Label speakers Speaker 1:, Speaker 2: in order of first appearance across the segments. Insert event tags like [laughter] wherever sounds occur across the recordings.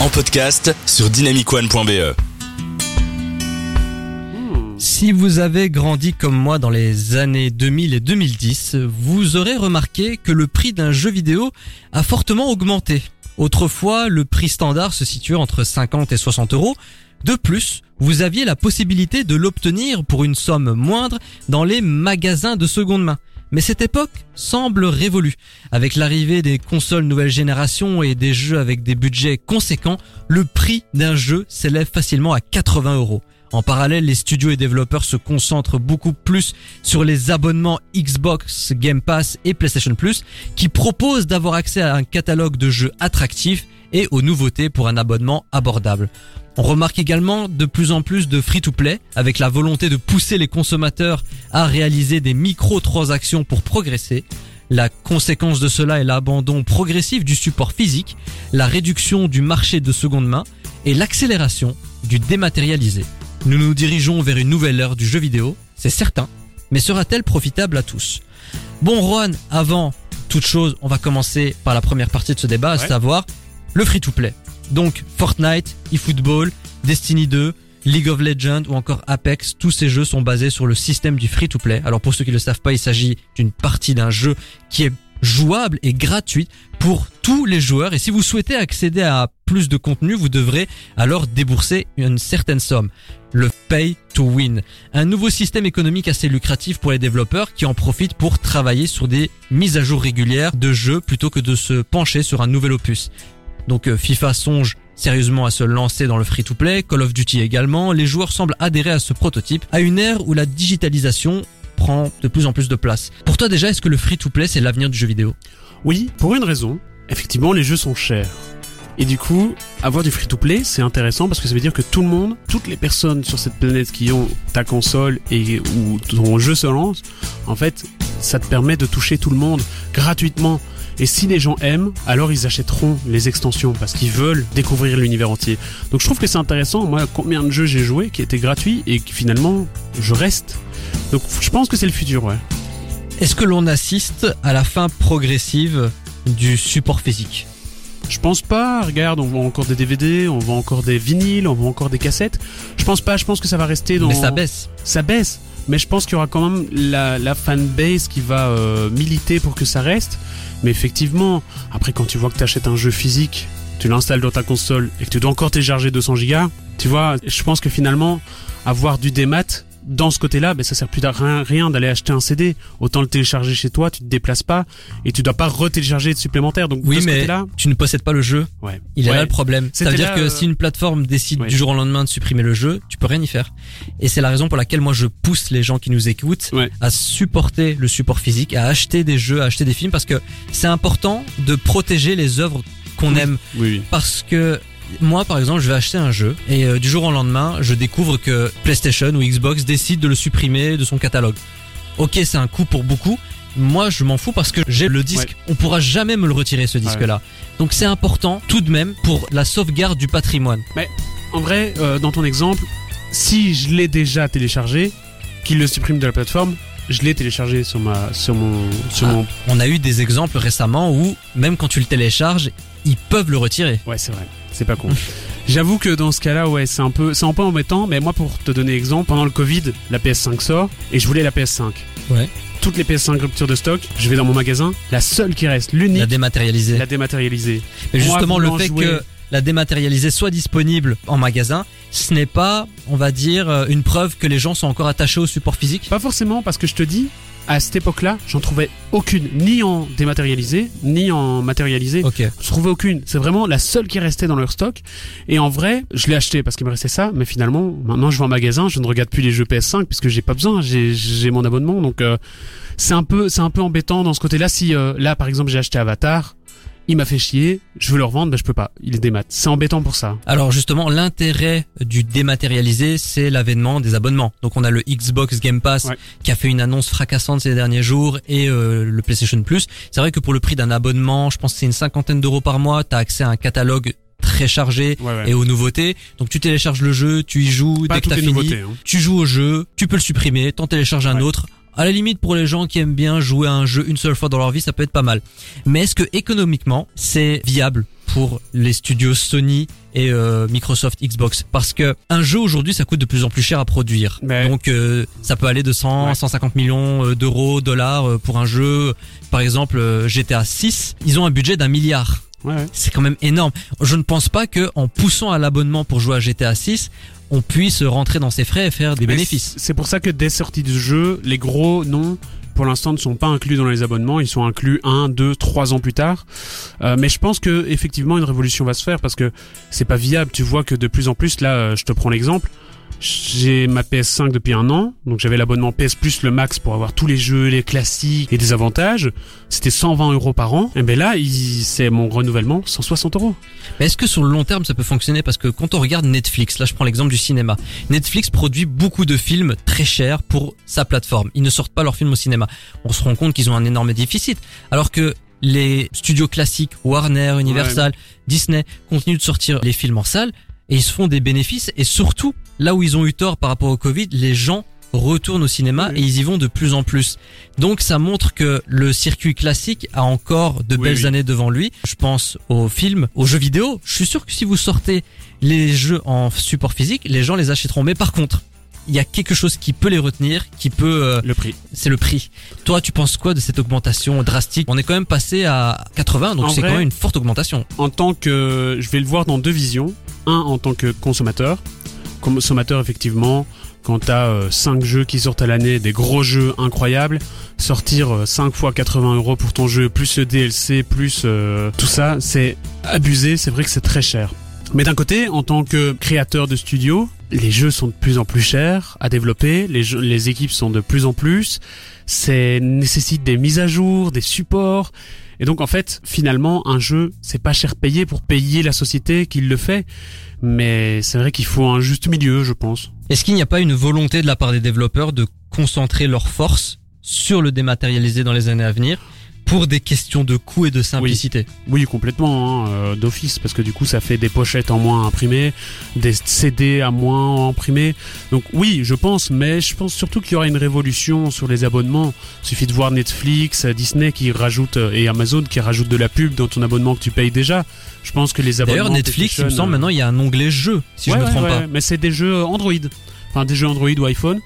Speaker 1: en podcast sur.
Speaker 2: Si vous avez grandi comme moi dans les années 2000 et 2010, vous aurez remarqué que le prix d'un jeu vidéo a fortement augmenté. Autrefois, le prix standard se situait entre 50 et 60 euros. De plus, vous aviez la possibilité de l'obtenir pour une somme moindre dans les magasins de seconde main. Mais cette époque semble révolue. Avec l'arrivée des consoles nouvelle génération et des jeux avec des budgets conséquents, le prix d'un jeu s'élève facilement à 80 euros. En parallèle, les studios et développeurs se concentrent beaucoup plus sur les abonnements Xbox, Game Pass et PlayStation Plus qui proposent d'avoir accès à un catalogue de jeux attractifs et aux nouveautés pour un abonnement abordable. On remarque également de plus en plus de free-to-play avec la volonté de pousser les consommateurs à réaliser des micro-transactions pour progresser. La conséquence de cela est l'abandon progressif du support physique, la réduction du marché de seconde main et l'accélération du dématérialisé. Nous nous dirigeons vers une nouvelle ère du jeu vidéo, c'est certain, mais sera-t-elle profitable à tous? Bon Juan, avant toute chose, on va commencer par la première partie de ce débat, à savoir le free-to-play. Donc Fortnite, eFootball, Destiny 2, League of Legends ou encore Apex, tous ces jeux sont basés sur le système du free-to-play. Alors pour ceux qui ne le savent pas, il s'agit d'une partie d'un jeu qui est jouable et gratuite pour tous les joueurs. Et si vous souhaitez accéder à plus de contenu, vous devrez alors débourser une certaine somme. Le pay to win. Un nouveau système économique assez lucratif pour les développeurs qui en profitent pour travailler sur des mises à jour régulières de jeux plutôt que de se pencher sur un nouvel opus. Donc euh, FIFA songe sérieusement à se lancer dans le free-to-play, Call of Duty également, les joueurs semblent adhérer à ce prototype, à une ère où la digitalisation prend de plus en plus de place. Pour toi déjà, est-ce que le free-to-play c'est l'avenir du jeu vidéo?
Speaker 3: Oui, pour une raison. Effectivement, les jeux sont chers. Et du coup, avoir du free-to-play, c'est intéressant parce que ça veut dire que tout le monde, toutes les personnes sur cette planète qui ont ta console et où ton jeu se lance, en fait, ça te permet de toucher tout le monde gratuitement. Et si les gens aiment, alors ils achèteront les extensions parce qu'ils veulent découvrir l'univers entier. Donc je trouve que c'est intéressant. Moi, combien de jeux j'ai joué qui étaient gratuits et qui finalement, je reste. Donc je pense que c'est le futur, ouais.
Speaker 2: Est-ce que l'on assiste à la fin progressive du support physique?
Speaker 3: Je pense pas, regarde, on vend encore des DVD, on vend encore des vinyles, on vend encore des cassettes. Je pense pas, je pense que ça va rester dans...
Speaker 2: Mais ça baisse.
Speaker 3: Ça baisse, mais je pense qu'il y aura quand même la, fanbase qui va euh, militer pour que ça reste. Mais effectivement, après quand tu vois que tu achètes un jeu physique, tu l'installes dans ta console et que tu dois encore télécharger 200 gigas, tu vois, je pense que finalement, avoir du démat, dans ce côté-là, ben ça sert plus à rien, rien d'aller acheter un CD. Autant le télécharger chez toi, tu te déplaces pas et tu dois pas retélécharger de supplémentaire. Donc
Speaker 2: Oui,
Speaker 3: de ce
Speaker 2: mais
Speaker 3: côté-là,
Speaker 2: tu ne possèdes pas le jeu.
Speaker 3: ouais.
Speaker 2: Il est
Speaker 3: Ouais.
Speaker 2: là le problème. Ça veut dire
Speaker 3: là,
Speaker 2: que
Speaker 3: euh,
Speaker 2: si une plateforme décide
Speaker 3: ouais.
Speaker 2: du jour au lendemain de supprimer le jeu, tu peux rien y faire. Et c'est la raison pour laquelle moi je pousse les gens qui nous écoutent à supporter le support physique, à acheter des jeux, à acheter des films, parce que c'est important de protéger les œuvres qu'on
Speaker 3: Oui.
Speaker 2: aime.
Speaker 3: Oui, oui.
Speaker 2: Parce que moi, par exemple, je vais acheter un jeu et euh, du jour au lendemain, je découvre que PlayStation ou Xbox décide de le supprimer de son catalogue. Ok, c'est un coût pour beaucoup. Moi, je m'en fous parce que j'ai le disque. On pourra jamais me le retirer, ce disque-là. Donc c'est important, tout de même, pour la sauvegarde du patrimoine.
Speaker 3: En vrai, euh, dans ton exemple, si je l'ai déjà téléchargé, qu'il le supprime de la plateforme, je l'ai téléchargé sur ma, sur mon, sur
Speaker 2: Ah.
Speaker 3: mon.
Speaker 2: On a eu des exemples récemment où, même quand tu le télécharges, ils peuvent le retirer.
Speaker 3: Ouais, c'est vrai. C'est pas con. [laughs] J'avoue que dans ce cas-là, ouais, c'est un peu, c'est un peu embêtant. Mais moi, pour te donner exemple, pendant le Covid, la PS5 sort et je voulais la PS5.
Speaker 2: Ouais.
Speaker 3: Toutes les PS5 rupture de stock, je vais dans mon magasin, la seule qui reste, l'unique,
Speaker 2: La dématérialisée.
Speaker 3: la dématérialisée.
Speaker 2: Mais
Speaker 3: Moi,
Speaker 2: justement, le fait
Speaker 3: jouer-
Speaker 2: que la dématérialisée soit disponible en magasin, ce n'est pas, on va dire, euh, une preuve que les gens sont encore attachés au support physique.
Speaker 3: Pas forcément, parce que je te dis, à cette époque-là, j'en trouvais aucune, ni en dématérialisé, ni en matérialisé.
Speaker 2: Ok.
Speaker 3: Je trouvais aucune. C'est vraiment la seule qui restait dans leur stock. Et en vrai, je l'ai acheté parce qu'il me restait ça. Mais finalement, maintenant, je vais en magasin, je ne regarde plus les jeux PS5 puisque j'ai pas besoin. J'ai, j'ai mon abonnement. Donc, euh, c'est un peu, c'est un peu embêtant dans ce côté-là. Si, euh, là, par exemple, j'ai acheté Avatar, il m'a fait chier, je veux le revendre, ben je peux pas. Il est démat. C'est embêtant pour ça.
Speaker 2: Alors justement, l'intérêt du dématérialisé, c'est l'avènement des abonnements. Donc on a le Xbox Game Pass
Speaker 3: Ouais.
Speaker 2: qui a fait une annonce fracassante ces derniers jours et euh, le PlayStation Plus. C'est vrai que pour le prix d'un abonnement, je pense que c'est une cinquantaine d'euros par mois, t'as accès à un catalogue très chargé
Speaker 3: Ouais, ouais.
Speaker 2: et aux nouveautés. Donc tu télécharges le jeu, tu y joues,
Speaker 3: pas
Speaker 2: dès que t'as fini,
Speaker 3: nouveautés. hein.
Speaker 2: tu joues au jeu, tu peux le supprimer, t'en télécharges un
Speaker 3: Ouais.
Speaker 2: autre. À la limite, pour les gens qui aiment bien jouer à un jeu une seule fois dans leur vie, ça peut être pas mal. Mais est-ce que économiquement, c'est viable pour les studios Sony et euh, Microsoft Xbox? Parce que un jeu aujourd'hui ça coûte de plus en plus cher à produire.
Speaker 3: Mais-
Speaker 2: Donc euh, ça peut aller de 100
Speaker 3: Ouais.
Speaker 2: 150 millions euh, d'euros, dollars pour un jeu par exemple GTA 6, ils ont un budget d'un milliard.
Speaker 3: Ouais, ouais.
Speaker 2: C'est quand même énorme. Je ne pense pas que en poussant à l'abonnement pour jouer à GTA 6, on puisse rentrer dans ses frais et faire des
Speaker 3: Mais
Speaker 2: bénéfices.
Speaker 3: C'est pour ça que dès sorties du jeu, les gros noms, pour l'instant, ne sont pas inclus dans les abonnements. Ils sont inclus un, deux, trois ans plus tard. Euh, mais je pense que effectivement, une révolution va se faire parce que c'est pas viable. Tu vois que de plus en plus, là, euh, je te prends l'exemple. J'ai ma PS5 depuis un an, donc j'avais l'abonnement PS Plus le max pour avoir tous les jeux, les classiques et des avantages. C'était 120 euros par an. Et ben là, c'est mon renouvellement, 160 euros.
Speaker 2: Mais est-ce que sur le long terme ça peut fonctionner? Parce que quand on regarde Netflix, là je prends l'exemple du cinéma, Netflix produit beaucoup de films très chers pour sa plateforme. Ils ne sortent pas leurs films au cinéma. On se rend compte qu'ils ont un énorme déficit. Alors que les studios classiques, Warner, Universal, Disney, continuent de sortir les films en salle et ils se font des bénéfices. Et surtout, là où ils ont eu tort par rapport au Covid, les gens retournent au cinéma
Speaker 3: Oui.
Speaker 2: et ils y vont de plus en plus. Donc ça montre que le circuit classique a encore de
Speaker 3: Oui,
Speaker 2: belles
Speaker 3: oui.
Speaker 2: années devant lui. Je pense aux films, aux jeux vidéo. Je suis sûr que si vous sortez les jeux en support physique, les gens les achèteront. Mais par contre, il y a quelque chose qui peut les retenir, qui peut, euh,
Speaker 3: Le prix.
Speaker 2: c'est le prix. Toi, tu penses quoi de cette augmentation drastique? On est quand même passé à 80, donc c'est quand même une forte augmentation.
Speaker 3: en tant que je vais le voir dans deux visions un en tant que consommateur consommateur effectivement quand t'as 5 jeux qui sortent à l'année des gros jeux incroyables sortir 5 fois 80 euros pour ton jeu plus le DLC plus euh, tout ça c'est abusé c'est vrai que c'est très cher. Mais d'un côté en tant que créateur de studio les jeux sont de plus en plus chers à développer les jeux, les équipes sont de plus en plus c'est nécessite des mises à jour des supports et donc en fait, finalement, un jeu, c'est pas cher payé pour payer la société qui le fait, mais c'est vrai qu'il faut un juste milieu, je pense.
Speaker 2: Est-ce qu'il n'y a pas une volonté de la part des développeurs de concentrer leurs forces sur le dématérialisé dans les années à venir pour des questions de coût et de simplicité
Speaker 3: Oui, complètement, hein, euh, d'office, parce que du coup, ça fait des pochettes en moins imprimées, des CD à moins imprimés. Donc oui, je pense, mais je pense surtout qu'il y aura une révolution sur les abonnements. Il suffit de voir Netflix, euh, Disney qui rajoute euh, et Amazon qui rajoute de la pub dans ton abonnement que tu payes déjà. Je pense que les abonnements
Speaker 2: D'ailleurs, Netflix, il me
Speaker 3: PlayStation,
Speaker 2: semble,
Speaker 3: euh,
Speaker 2: maintenant, il y a un onglet jeux, si
Speaker 3: Ouais,
Speaker 2: je me
Speaker 3: ouais,
Speaker 2: trompe
Speaker 3: ouais,
Speaker 2: pas.
Speaker 3: Mais c'est des jeux Android. Enfin, des jeux Android ou iPhone.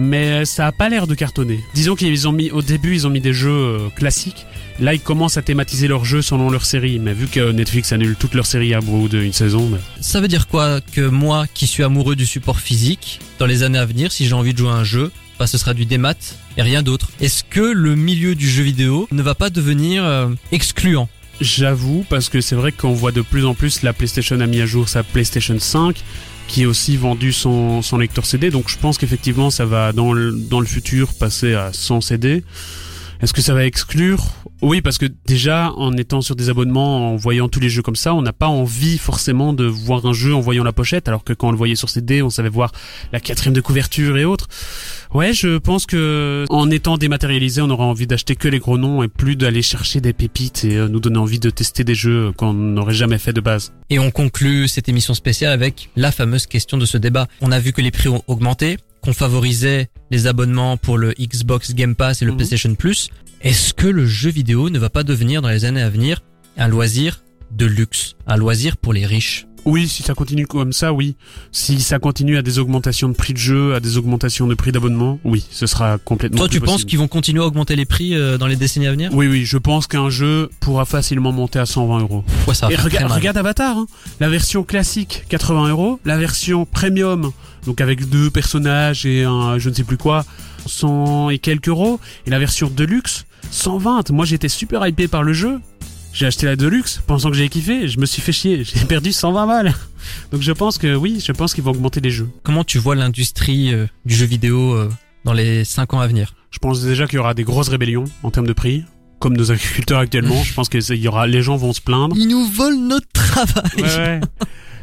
Speaker 3: Mais ça a pas l'air de cartonner. Disons qu'ils ont mis, au début, ils ont mis des jeux euh, classiques. Là, ils commencent à thématiser leurs jeux selon leur série. Mais vu que Netflix annule toutes leurs séries à bout d'une saison, bah,
Speaker 2: Ça veut dire quoi Que moi, qui suis amoureux du support physique, dans les années à venir, si j'ai envie de jouer à un jeu, bah, ce sera du démat et rien d'autre. Est-ce que le milieu du jeu vidéo ne va pas devenir euh, excluant?
Speaker 3: J'avoue, parce que c'est vrai qu'on voit de plus en plus la PlayStation a mis à jour sa PlayStation 5, qui a aussi vendu son lecteur CD. Donc je pense qu'effectivement, ça va dans le, dans le futur passer à 100 CD. Est-ce que ça va exclure? Oui, parce que déjà, en étant sur des abonnements, en voyant tous les jeux comme ça, on n'a pas envie forcément de voir un jeu en voyant la pochette, alors que quand on le voyait sur CD, on savait voir la quatrième de couverture et autres. Ouais, je pense que en étant dématérialisé, on aura envie d'acheter que les gros noms et plus d'aller chercher des pépites et euh, nous donner envie de tester des jeux qu'on n'aurait jamais fait de base.
Speaker 2: Et on conclut cette émission spéciale avec la fameuse question de ce débat. On a vu que les prix ont augmenté, qu'on favorisait les abonnements pour le Xbox Game Pass et le
Speaker 3: Mhm.
Speaker 2: PlayStation Plus. Est-ce que le jeu vidéo ne va pas devenir dans les années à venir un loisir de luxe, un loisir pour les riches?
Speaker 3: Oui, si ça continue comme ça, oui. Si ça continue à des augmentations de prix de jeu, à des augmentations de prix d'abonnement, oui, ce sera complètement.
Speaker 2: Toi, tu penses qu'ils vont continuer à augmenter les prix euh, dans les décennies à venir?
Speaker 3: Oui, oui, je pense qu'un jeu pourra facilement monter à 120 euros.
Speaker 2: Ouais, ça va
Speaker 3: Et rega- regarde Avatar, hein. la version classique 80 euros, la version premium, donc avec deux personnages et un je ne sais plus quoi, 100 et quelques euros, et la version deluxe 120. Moi j'étais super hypé par le jeu. J'ai acheté la deluxe pensant que j'avais kiffé, je me suis fait chier, [laughs] j'ai perdu 120 balles. Donc je pense que oui, je pense qu'ils vont augmenter les jeux.
Speaker 2: Comment tu vois l'industrie euh, du jeu vidéo euh, dans les 5 ans à venir?
Speaker 3: Je pense déjà qu'il y aura des grosses rébellions en termes de prix, comme nos agriculteurs actuellement. je pense que il y aura, les gens vont se plaindre.
Speaker 2: Ils nous volent notre travail
Speaker 3: Ouais, ouais.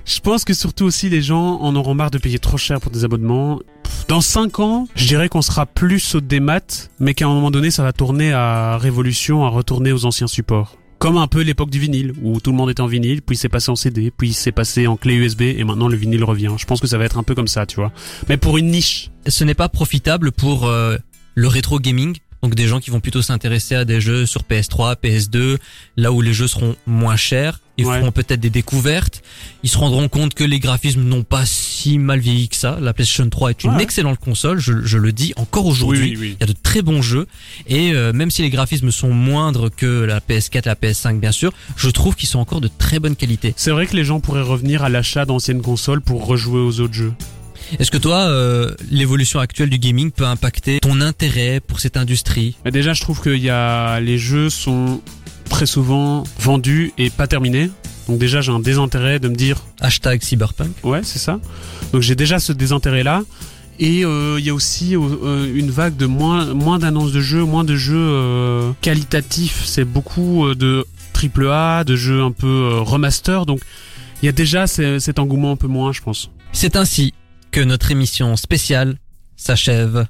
Speaker 3: Je pense que surtout aussi les gens en auront marre de payer trop cher pour des abonnements. Dans 5 ans, je dirais qu'on sera plus au démat, mais qu'à un moment donné, ça va tourner à révolution, à retourner aux anciens supports. Comme un peu l'époque du vinyle, où tout le monde était en vinyle, puis c'est passé en CD, puis c'est passé en clé USB, et maintenant le vinyle revient. Je pense que ça va être un peu comme ça, tu vois. Mais pour une niche.
Speaker 2: Ce n'est pas profitable pour euh, le rétro gaming Donc des gens qui vont plutôt s'intéresser à des jeux sur PS3, PS2, là où les jeux seront moins chers. Ils
Speaker 3: Ouais.
Speaker 2: feront peut-être des découvertes. Ils se rendront compte que les graphismes n'ont pas si mal vieilli que ça. La PlayStation 3 est une
Speaker 3: Ouais.
Speaker 2: excellente console, je, je le dis encore aujourd'hui.
Speaker 3: Oui, oui, oui.
Speaker 2: Il y a de très bons jeux et euh, même si les graphismes sont moindres que la PS4, la PS5 bien sûr, je trouve qu'ils sont encore de très bonne qualité.
Speaker 3: C'est vrai que les gens pourraient revenir à l'achat d'anciennes consoles pour rejouer aux autres jeux.
Speaker 2: Est-ce que toi, euh, l'évolution actuelle du gaming peut impacter ton intérêt pour cette industrie?
Speaker 3: Mais déjà, je trouve que y a les jeux sont très souvent vendus et pas terminés. Donc déjà, j'ai un désintérêt de me dire
Speaker 2: Hashtag cyberpunk.
Speaker 3: Ouais, c'est ça. Donc j'ai déjà ce désintérêt-là. Et euh, il y a aussi euh, une vague de moins, moins d'annonces de jeux, moins de jeux euh, qualitatifs. C'est beaucoup euh, de triple A, de jeux un peu euh, remaster. Donc il y a déjà ce- cet engouement un peu moins, je pense.
Speaker 2: C'est ainsi que notre émission spéciale s'achève.